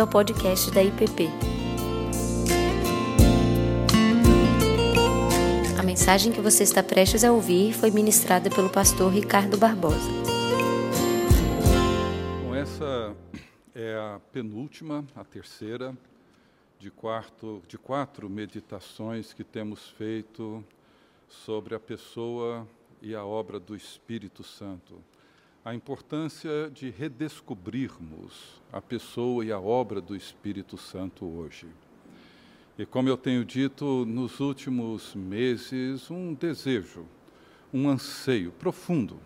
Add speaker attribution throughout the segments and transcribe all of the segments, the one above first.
Speaker 1: bem-vindo ao podcast da IPP. A mensagem que você está prestes a ouvir foi ministrada pelo pastor Ricardo Barbosa.
Speaker 2: Bom, essa é a penúltima, a terceira, de, quarto, de quatro meditações que temos feito sobre a pessoa e a obra do Espírito Santo a importância de redescobrirmos a pessoa e a obra do Espírito Santo hoje. E como eu tenho dito nos últimos meses, um desejo, um anseio profundo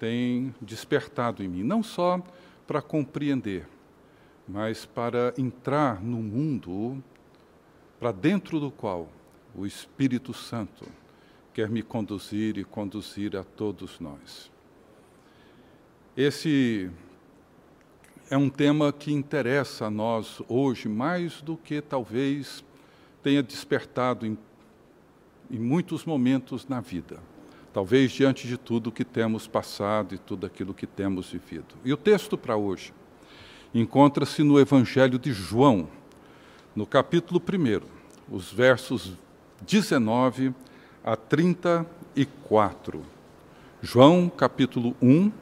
Speaker 2: tem despertado em mim, não só para compreender, mas para entrar no mundo para dentro do qual o Espírito Santo quer me conduzir e conduzir a todos nós. Esse é um tema que interessa a nós hoje mais do que talvez tenha despertado em, em muitos momentos na vida. Talvez diante de tudo que temos passado e tudo aquilo que temos vivido. E o texto para hoje encontra-se no Evangelho de João, no capítulo 1, os versos 19 a 34. João, capítulo 1,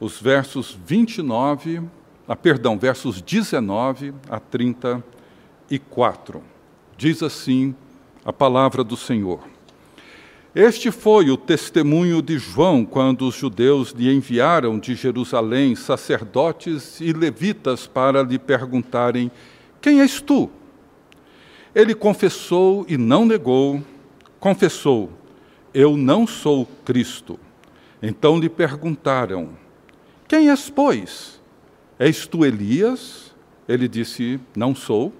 Speaker 2: os versos 29, ah, perdão, versos 19 a 34. Diz assim a palavra do Senhor. Este foi o testemunho de João quando os judeus lhe enviaram de Jerusalém sacerdotes e levitas para lhe perguntarem: Quem és tu? Ele confessou e não negou, confessou: Eu não sou Cristo. Então lhe perguntaram: quem és, pois? És tu Elias? Ele disse: Não sou.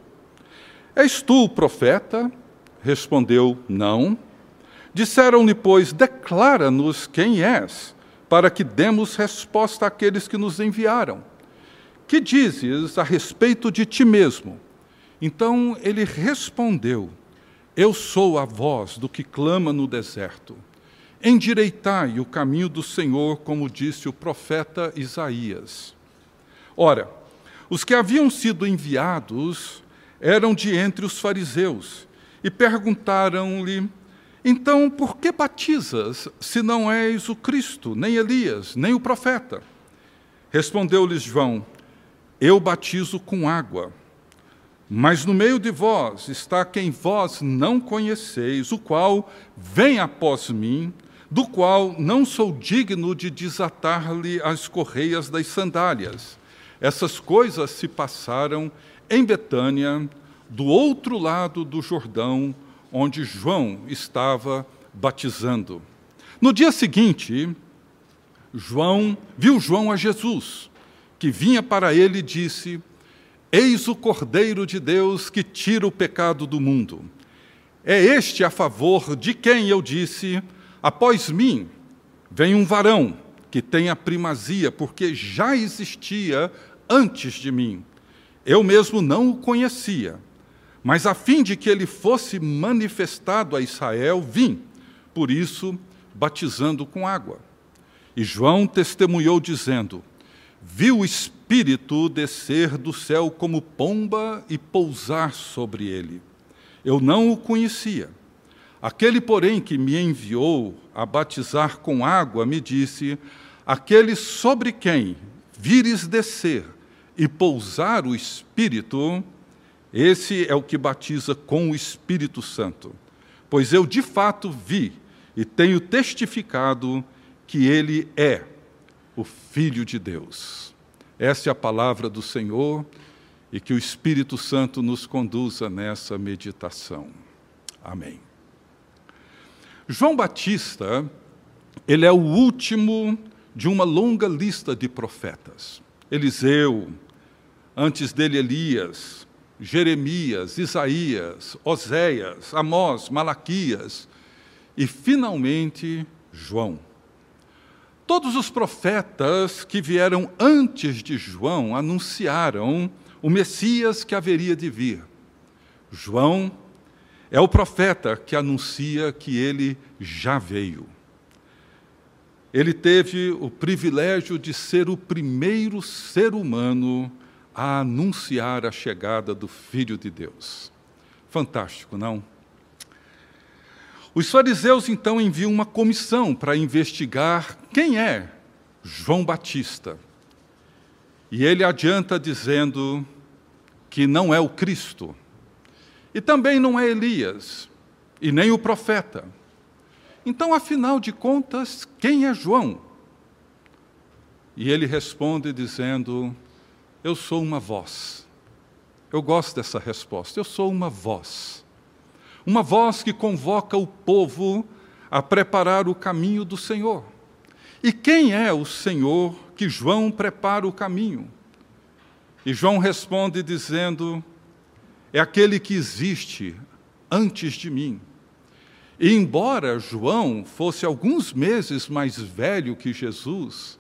Speaker 2: És tu o profeta? Respondeu: Não. Disseram-lhe, pois, declara-nos quem és, para que demos resposta àqueles que nos enviaram. Que dizes a respeito de ti mesmo? Então ele respondeu: Eu sou a voz do que clama no deserto. Endireitai o caminho do Senhor, como disse o profeta Isaías. Ora, os que haviam sido enviados eram de entre os fariseus e perguntaram-lhe: Então, por que batizas, se não és o Cristo, nem Elias, nem o profeta? Respondeu-lhes João: Eu batizo com água. Mas no meio de vós está quem vós não conheceis, o qual vem após mim, do qual não sou digno de desatar-lhe as correias das sandálias. Essas coisas se passaram em Betânia, do outro lado do Jordão, onde João estava batizando. No dia seguinte, João viu João a Jesus, que vinha para ele e disse: Eis o Cordeiro de Deus que tira o pecado do mundo. É este a favor de quem eu disse: Após mim vem um varão que tem a primazia, porque já existia antes de mim. Eu mesmo não o conhecia, mas a fim de que ele fosse manifestado a Israel, vim, por isso, batizando com água. E João testemunhou, dizendo: Viu o Espírito descer do céu como pomba e pousar sobre ele. Eu não o conhecia Aquele, porém, que me enviou a batizar com água, me disse: Aquele sobre quem vires descer e pousar o Espírito, esse é o que batiza com o Espírito Santo. Pois eu de fato vi e tenho testificado que ele é o Filho de Deus. Essa é a palavra do Senhor e que o Espírito Santo nos conduza nessa meditação. Amém. João Batista, ele é o último de uma longa lista de profetas. Eliseu, antes dele Elias, Jeremias, Isaías, Oséias, Amós, Malaquias e finalmente João. Todos os profetas que vieram antes de João anunciaram o Messias que haveria de vir. João é o profeta que anuncia que ele já veio. Ele teve o privilégio de ser o primeiro ser humano a anunciar a chegada do Filho de Deus. Fantástico, não? Os fariseus então enviam uma comissão para investigar quem é João Batista. E ele adianta dizendo que não é o Cristo, e também não é Elias, e nem o profeta. Então, afinal de contas, quem é João? E ele responde dizendo: Eu sou uma voz. Eu gosto dessa resposta. Eu sou uma voz. Uma voz que convoca o povo a preparar o caminho do Senhor. E quem é o Senhor que João prepara o caminho? E João responde dizendo: É aquele que existe antes de mim. E embora João fosse alguns meses mais velho que Jesus,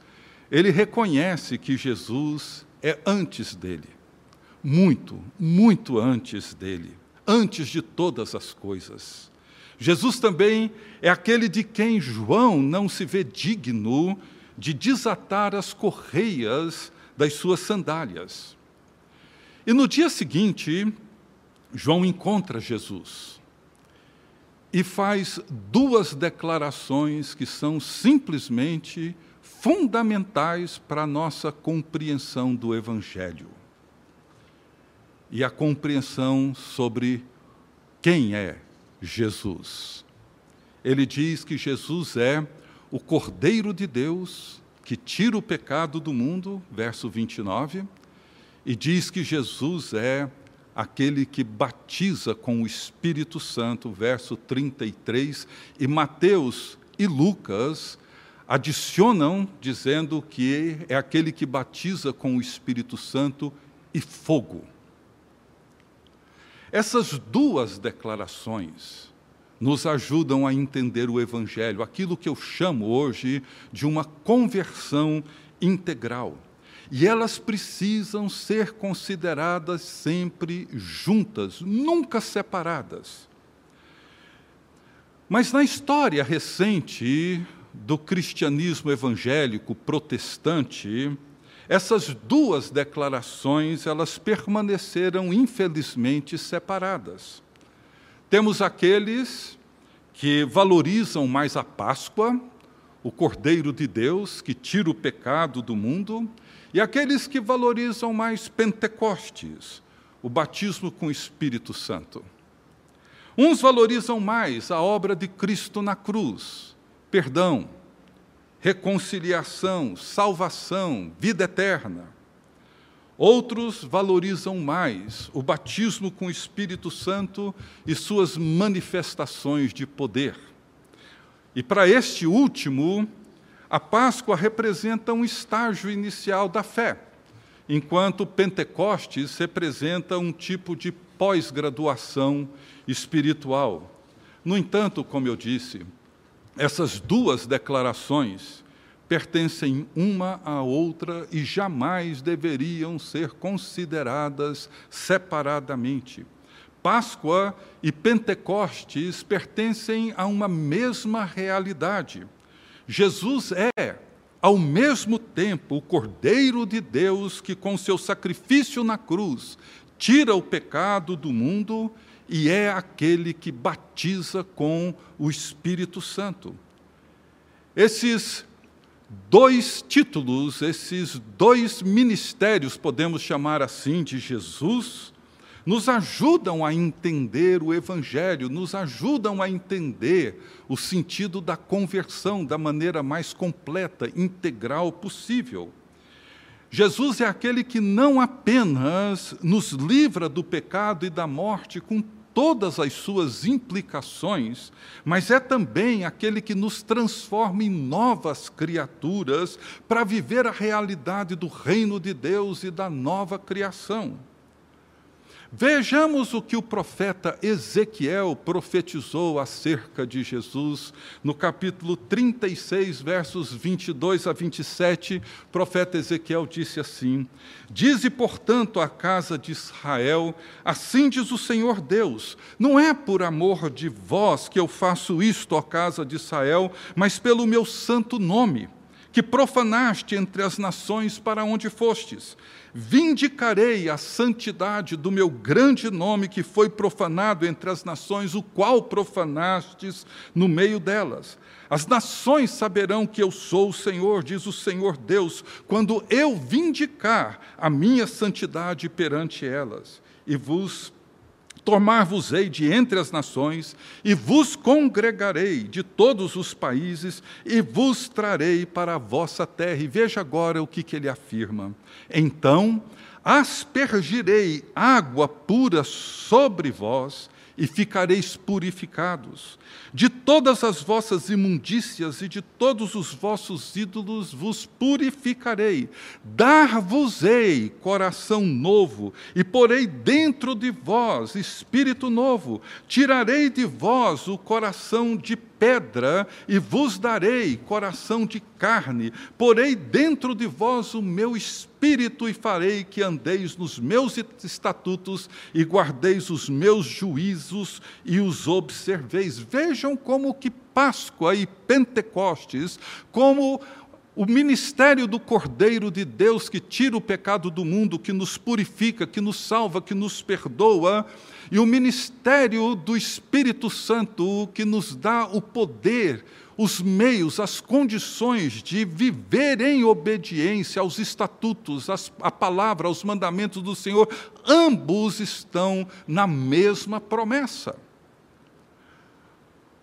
Speaker 2: ele reconhece que Jesus é antes dele. Muito, muito antes dele antes de todas as coisas. Jesus também é aquele de quem João não se vê digno de desatar as correias das suas sandálias. E no dia seguinte, João encontra Jesus e faz duas declarações que são simplesmente fundamentais para a nossa compreensão do Evangelho e a compreensão sobre quem é Jesus. Ele diz que Jesus é o Cordeiro de Deus que tira o pecado do mundo, verso 29, e diz que Jesus é aquele que batiza com o Espírito Santo, verso 33, e Mateus e Lucas adicionam dizendo que é aquele que batiza com o Espírito Santo e fogo. Essas duas declarações nos ajudam a entender o Evangelho, aquilo que eu chamo hoje de uma conversão integral. E elas precisam ser consideradas sempre juntas, nunca separadas. Mas na história recente do cristianismo evangélico protestante, essas duas declarações, elas permaneceram infelizmente separadas. Temos aqueles que valorizam mais a Páscoa, o Cordeiro de Deus que tira o pecado do mundo, e aqueles que valorizam mais Pentecostes, o batismo com o Espírito Santo. Uns valorizam mais a obra de Cristo na cruz, perdão, reconciliação, salvação, vida eterna. Outros valorizam mais o batismo com o Espírito Santo e suas manifestações de poder. E para este último, a Páscoa representa um estágio inicial da fé, enquanto Pentecostes representa um tipo de pós-graduação espiritual. No entanto, como eu disse, essas duas declarações pertencem uma à outra e jamais deveriam ser consideradas separadamente. Páscoa e Pentecostes pertencem a uma mesma realidade. Jesus é, ao mesmo tempo, o Cordeiro de Deus que, com seu sacrifício na cruz, tira o pecado do mundo e é aquele que batiza com o Espírito Santo. Esses dois títulos, esses dois ministérios, podemos chamar assim, de Jesus, nos ajudam a entender o Evangelho, nos ajudam a entender o sentido da conversão da maneira mais completa, integral possível. Jesus é aquele que não apenas nos livra do pecado e da morte com todas as suas implicações, mas é também aquele que nos transforma em novas criaturas para viver a realidade do reino de Deus e da nova criação. Vejamos o que o profeta Ezequiel profetizou acerca de Jesus no capítulo 36, versos 22 a 27. O profeta Ezequiel disse assim: Dize, portanto, à casa de Israel: Assim diz o Senhor Deus: Não é por amor de vós que eu faço isto, ó casa de Israel, mas pelo meu santo nome que profanaste entre as nações para onde fostes. Vindicarei a santidade do meu grande nome que foi profanado entre as nações, o qual profanastes no meio delas. As nações saberão que eu sou o Senhor, diz o Senhor Deus, quando eu vindicar a minha santidade perante elas e vos Tomar-vos-ei de entre as nações, e vos congregarei de todos os países, e vos trarei para a vossa terra. E veja agora o que, que ele afirma. Então aspergirei água pura sobre vós, e ficareis purificados. De todas as vossas imundícias e de todos os vossos ídolos vos purificarei. Dar-vos-ei coração novo, e porei dentro de vós espírito novo. Tirarei de vós o coração de pedra e vos darei coração de carne. Porei dentro de vós o meu espírito e farei que andeis nos meus estatutos e guardeis os meus juízos e os observeis. Vejam como que Páscoa e Pentecostes, como o ministério do Cordeiro de Deus que tira o pecado do mundo, que nos purifica, que nos salva, que nos perdoa, e o ministério do Espírito Santo que nos dá o poder, os meios, as condições de viver em obediência aos estatutos, à palavra, aos mandamentos do Senhor, ambos estão na mesma promessa.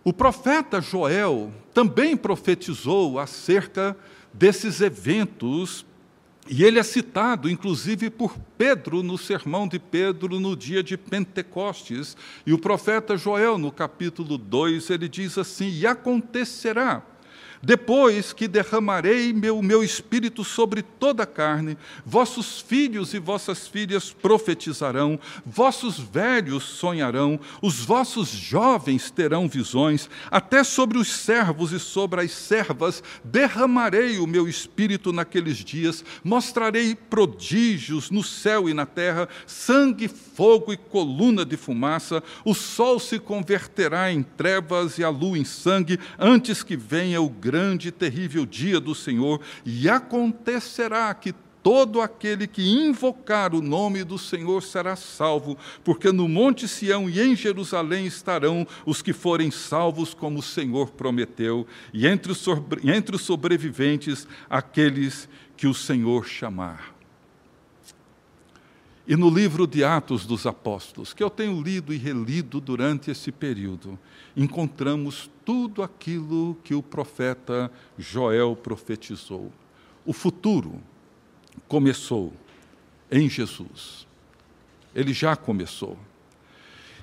Speaker 2: O profeta Joel também profetizou acerca desses eventos e ele é citado, inclusive, por Pedro no sermão de Pedro no dia de Pentecostes. E o profeta Joel, no capítulo 2, ele diz assim: E acontecerá depois que derramarei meu, meu espírito sobre toda a carne, vossos filhos e vossas filhas profetizarão, vossos velhos sonharão, os vossos jovens terão visões, até sobre os servos e sobre as servas derramarei o meu espírito naqueles dias, mostrarei prodígios no céu e na terra, sangue, fogo e coluna de fumaça, o sol se converterá em trevas e a lua em sangue, antes que venha o grande e terrível dia do Senhor, e acontecerá que todo aquele que invocar o nome do Senhor será salvo, porque no Monte Sião e em Jerusalém estarão os que forem salvos, como o Senhor prometeu, e entre os, entre os sobreviventes, aqueles que o Senhor chamar. E no livro de Atos dos Apóstolos, que eu tenho lido e relido durante esse período, encontramos tudo aquilo que o profeta Joel profetizou. O futuro começou em Jesus. Ele já começou.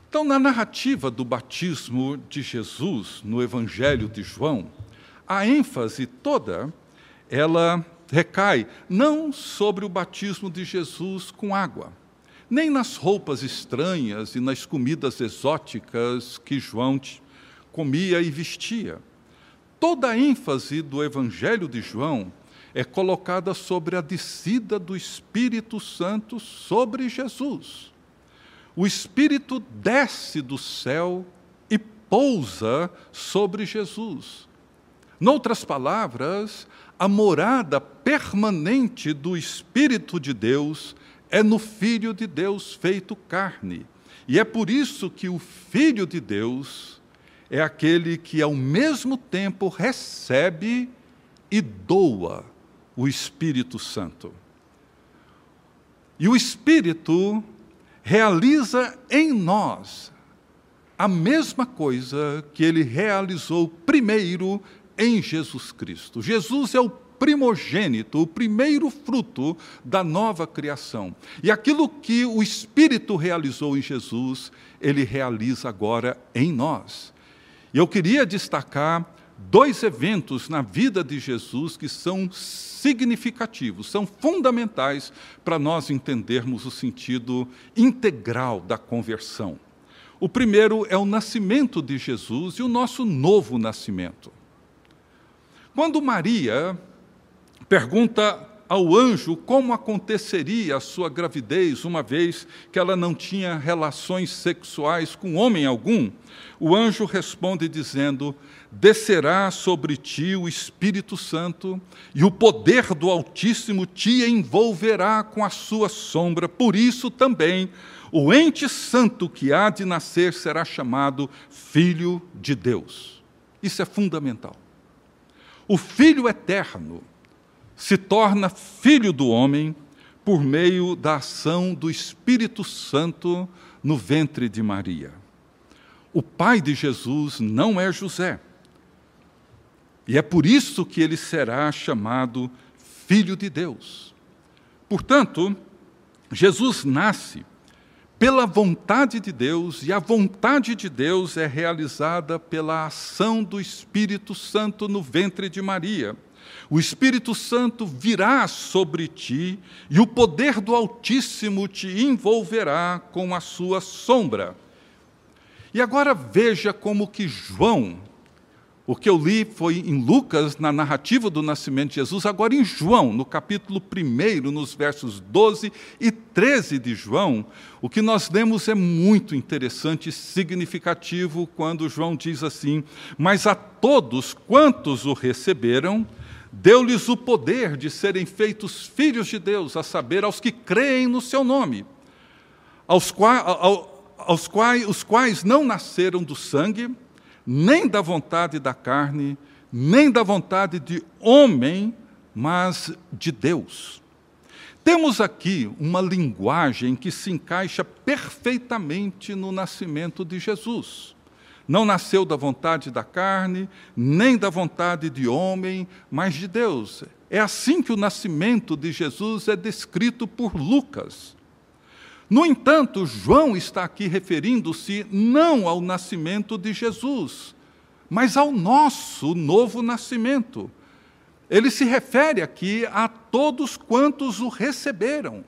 Speaker 2: Então, na narrativa do batismo de Jesus, no Evangelho de João, a ênfase toda, ela recai não sobre o batismo de Jesus com água, nem nas roupas estranhas e nas comidas exóticas que João comia e vestia. Toda a ênfase do Evangelho de João é colocada sobre a descida do Espírito Santo sobre Jesus. O Espírito desce do céu e pousa sobre Jesus. Noutras palavras, a morada permanente do Espírito de Deus é no Filho de Deus feito carne. E é por isso que o Filho de Deus é aquele que, ao mesmo tempo, recebe e doa o Espírito Santo. E o Espírito realiza em nós a mesma coisa que ele realizou primeiro em Jesus Cristo. Jesus é o primogênito, o primeiro fruto da nova criação. E aquilo que o Espírito realizou em Jesus, ele realiza agora em nós. E eu queria destacar dois eventos na vida de Jesus que são significativos, são fundamentais para nós entendermos o sentido integral da conversão. O primeiro é o nascimento de Jesus e o nosso novo nascimento. Quando Maria pergunta ao anjo como aconteceria a sua gravidez, uma vez que ela não tinha relações sexuais com homem algum, o anjo responde dizendo: Descerá sobre ti o Espírito Santo, e o poder do Altíssimo te envolverá com a sua sombra. Por isso também o ente santo que há de nascer será chamado Filho de Deus. Isso é fundamental. O Filho eterno se torna filho do homem por meio da ação do Espírito Santo no ventre de Maria. O pai de Jesus não é José. E é por isso que ele será chamado Filho de Deus. Portanto, Jesus nasce pela vontade de Deus, e a vontade de Deus é realizada pela ação do Espírito Santo no ventre de Maria. O Espírito Santo virá sobre ti, e o poder do Altíssimo te envolverá com a sua sombra. E agora veja como que João, o que eu li foi em Lucas, na narrativa do nascimento de Jesus, agora em João, no capítulo 1, nos versos 12 e 13 de João, o que nós lemos é muito interessante e significativo quando João diz assim: Mas a todos quantos o receberam, deu-lhes o poder de serem feitos filhos de Deus, a saber, aos que creem no seu nome, aos, aos quais, os quais não nasceram do sangue, nem da vontade da carne, nem da vontade de homem, mas de Deus. Temos aqui uma linguagem que se encaixa perfeitamente no nascimento de Jesus. Não nasceu da vontade da carne, nem da vontade de homem, mas de Deus. É assim que o nascimento de Jesus é descrito por Lucas. No entanto, João está aqui referindo-se não ao nascimento de Jesus, mas ao nosso novo nascimento. Ele se refere aqui a todos quantos o receberam.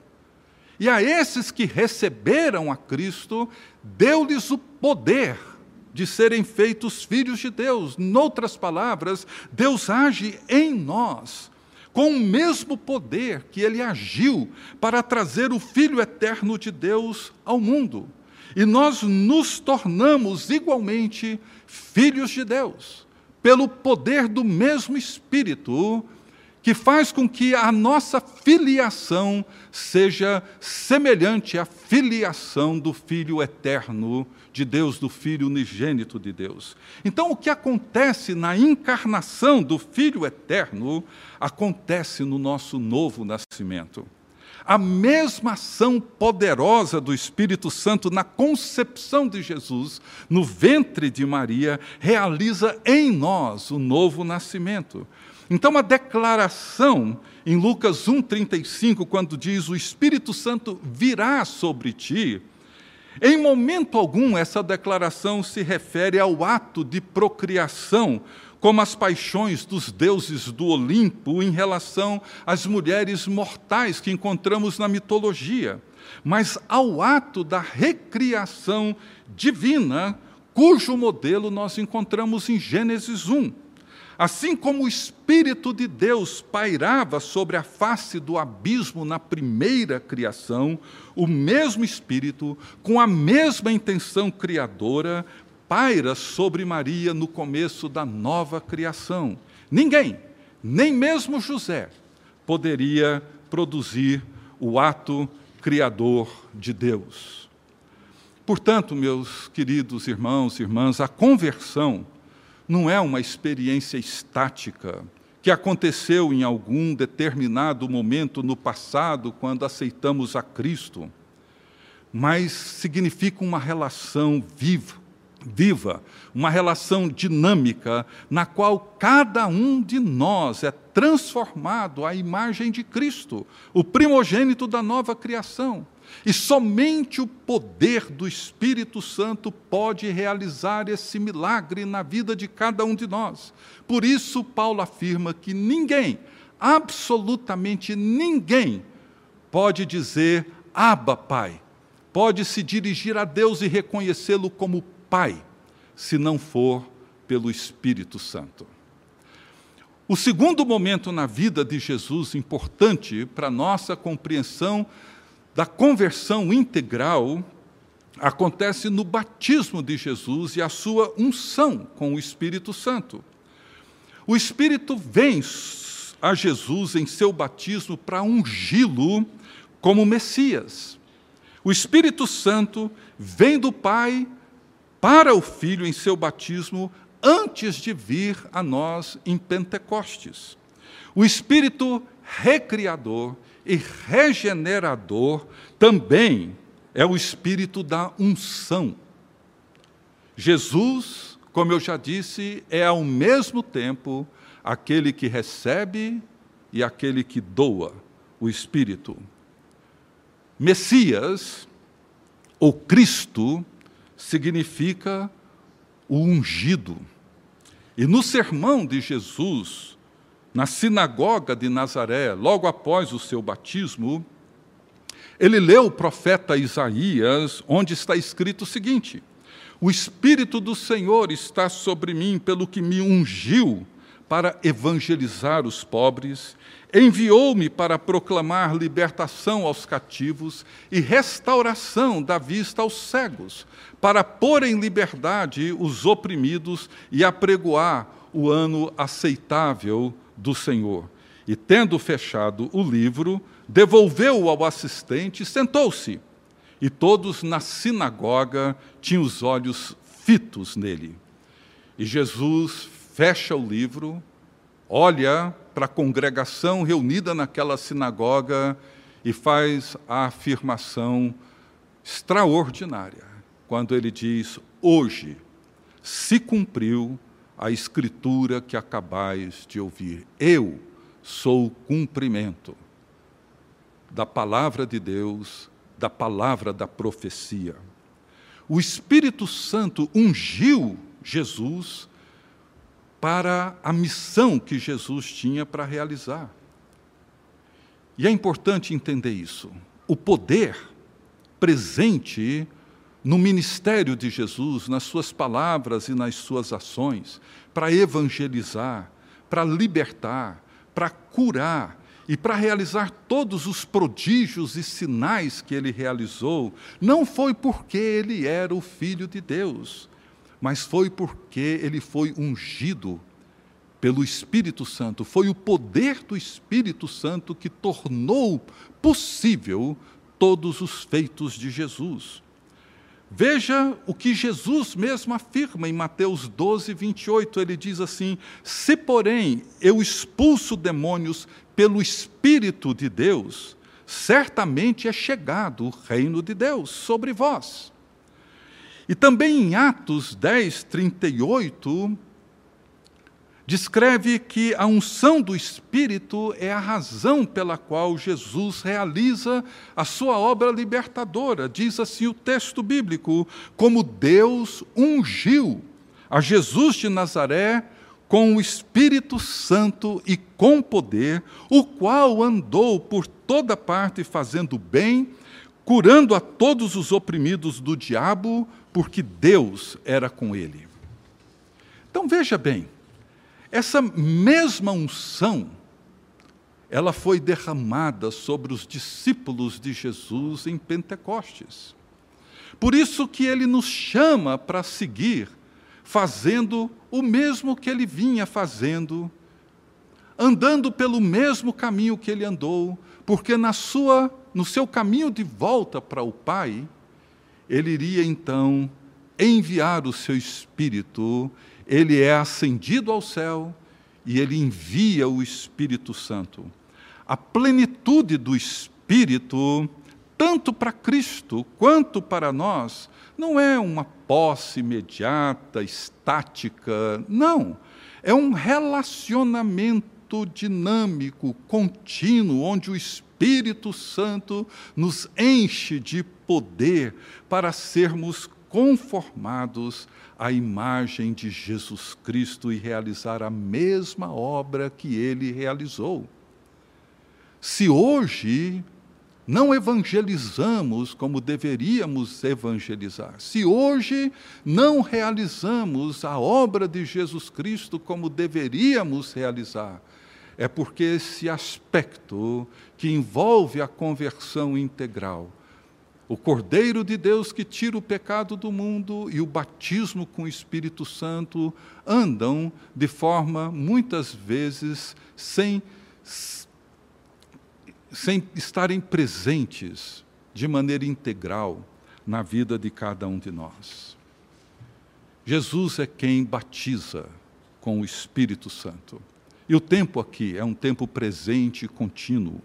Speaker 2: E a esses que receberam a Cristo, deu-lhes o poder de serem feitos filhos de Deus. Noutras palavras, Deus age em nós com o mesmo poder que ele agiu para trazer o Filho eterno de Deus ao mundo. E nós nos tornamos igualmente filhos de Deus, pelo poder do mesmo Espírito, que faz com que a nossa filiação seja semelhante à filiação do Filho eterno de Deus, do Filho unigênito de Deus. Então, o que acontece na encarnação do Filho eterno, acontece no nosso novo nascimento. A mesma ação poderosa do Espírito Santo na concepção de Jesus, no ventre de Maria, realiza em nós o novo nascimento. Então, a declaração em Lucas 1,35, quando diz: O Espírito Santo virá sobre ti, em momento algum essa declaração se refere ao ato de procriação, como as paixões dos deuses do Olimpo em relação às mulheres mortais que encontramos na mitologia, mas ao ato da recriação divina, cujo modelo nós encontramos em Gênesis 1. Assim como o Espírito de Deus pairava sobre a face do abismo na primeira criação, o mesmo Espírito, com a mesma intenção criadora, paira sobre Maria no começo da nova criação. Ninguém, nem mesmo José, poderia produzir o ato criador de Deus. Portanto, meus queridos irmãos e irmãs, a conversão não é uma experiência estática que aconteceu em algum determinado momento no passado, quando aceitamos a Cristo, mas significa uma relação viva, viva, uma relação dinâmica, na qual cada um de nós é transformado à imagem de Cristo, o primogênito da nova criação. E somente o poder do Espírito Santo pode realizar esse milagre na vida de cada um de nós. Por isso, Paulo afirma que ninguém, absolutamente ninguém, pode dizer Abba, Pai. Pode se dirigir a Deus e reconhecê-lo como Pai, se não for pelo Espírito Santo. O segundo momento na vida de Jesus, importante para nossa compreensão da conversão integral, acontece no batismo de Jesus e a sua unção com o Espírito Santo. O Espírito vem a Jesus em seu batismo para ungí-lo como Messias. O Espírito Santo vem do Pai para o Filho em seu batismo antes de vir a nós em Pentecostes. O Espírito recriador e regenerador também é o Espírito da unção. Jesus, como eu já disse, é ao mesmo tempo aquele que recebe e aquele que doa o Espírito. Messias, ou Cristo, significa o ungido. E no sermão de Jesus, na sinagoga de Nazaré, logo após o seu batismo, ele leu o profeta Isaías, onde está escrito o seguinte: O Espírito do Senhor está sobre mim, pelo que me ungiu para evangelizar os pobres, enviou-me para proclamar libertação aos cativos e restauração da vista aos cegos, para pôr em liberdade os oprimidos e apregoar o ano aceitável do Senhor. E, tendo fechado o livro, devolveu-o ao assistente e sentou-se. E todos na sinagoga tinham os olhos fitos nele. E Jesus fecha o livro, olha para a congregação reunida naquela sinagoga e faz a afirmação extraordinária, quando ele diz: Hoje se cumpriu a escritura que acabais de ouvir. Eu sou o cumprimento da palavra de Deus, da palavra da profecia. O Espírito Santo ungiu Jesus para a missão que Jesus tinha para realizar. E é importante entender isso. O poder presente no ministério de Jesus, nas suas palavras e nas suas ações, para evangelizar, para libertar, para curar e para realizar todos os prodígios e sinais que ele realizou, não foi porque ele era o Filho de Deus, mas foi porque ele foi ungido pelo Espírito Santo. Foi o poder do Espírito Santo que tornou possível todos os feitos de Jesus. Veja o que Jesus mesmo afirma em Mateus 12, 28. Ele diz assim: Se, porém, eu expulso demônios pelo Espírito de Deus, certamente é chegado o reino de Deus sobre vós. E também em Atos 10, 38, descreve que a unção do Espírito é a razão pela qual Jesus realiza a sua obra libertadora. Diz assim o texto bíblico: como Deus ungiu a Jesus de Nazaré com o Espírito Santo e com poder, o qual andou por toda parte fazendo bem, curando a todos os oprimidos do diabo, porque Deus era com ele. Então veja bem, essa mesma unção, ela foi derramada sobre os discípulos de Jesus em Pentecostes. Por isso que ele nos chama para seguir fazendo o mesmo que ele vinha fazendo, andando pelo mesmo caminho que ele andou, porque na sua, no seu caminho de volta para o Pai, ele iria então enviar o seu Espírito, ele é ascendido ao céu e ele envia o Espírito Santo. A plenitude do Espírito, tanto para Cristo quanto para nós, não é uma posse imediata, estática, não. É um relacionamento dinâmico, contínuo, onde o Espírito Santo nos enche de poder para sermos conformados à imagem de Jesus Cristo e realizar a mesma obra que ele realizou. Se hoje não evangelizamos como deveríamos evangelizar, se hoje não realizamos a obra de Jesus Cristo como deveríamos realizar, é porque esse aspecto que envolve a conversão integral, o Cordeiro de Deus que tira o pecado do mundo e o batismo com o Espírito Santo andam de forma, muitas vezes, sem sem estarem presentes de maneira integral na vida de cada um de nós. Jesus é quem batiza com o Espírito Santo. E o tempo aqui é um tempo presente e contínuo.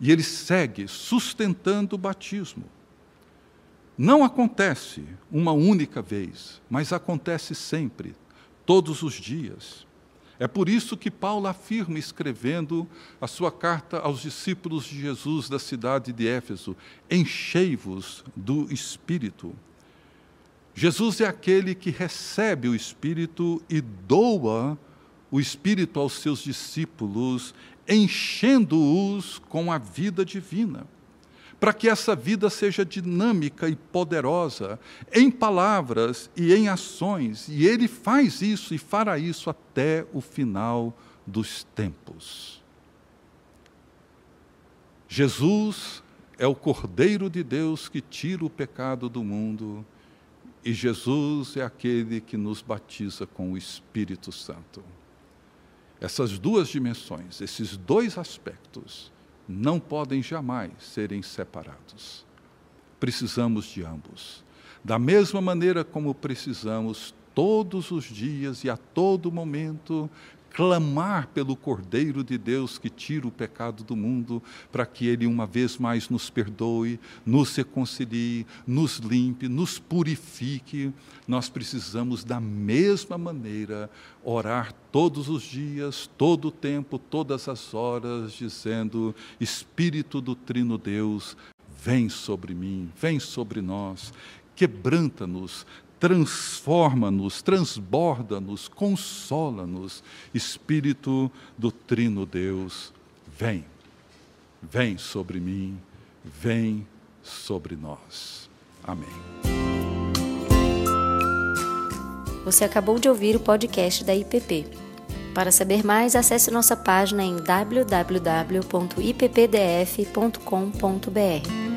Speaker 2: E ele segue sustentando o batismo. Não acontece uma única vez, mas acontece sempre, todos os dias. É por isso que Paulo afirma, escrevendo a sua carta aos discípulos de Jesus da cidade de Éfeso: enchei-vos do Espírito. Jesus é aquele que recebe o Espírito e doa o Espírito aos seus discípulos, enchendo-os com a vida divina para que essa vida seja dinâmica e poderosa em palavras e em ações, e ele faz isso e fará isso até o final dos tempos. Jesus é o Cordeiro de Deus que tira o pecado do mundo, e Jesus é aquele que nos batiza com o Espírito Santo. Essas duas dimensões, esses dois aspectos, não podem jamais serem separados. Precisamos de ambos. Da mesma maneira como precisamos todos os dias e a todo momento clamar pelo Cordeiro de Deus que tira o pecado do mundo, para que Ele uma vez mais nos perdoe, nos reconcilie, nos limpe, nos purifique. Nós precisamos, da mesma maneira, orar todos os dias, todo o tempo, todas as horas, dizendo: Espírito do Trino Deus, vem sobre mim, vem sobre nós, quebranta-nos, transforma-nos, transborda-nos, consola-nos. Espírito do Trino Deus, vem, vem sobre mim, vem sobre nós. Amém.
Speaker 1: Você acabou de ouvir o podcast da IPP. Para saber mais, acesse nossa página em www.ippdf.com.br.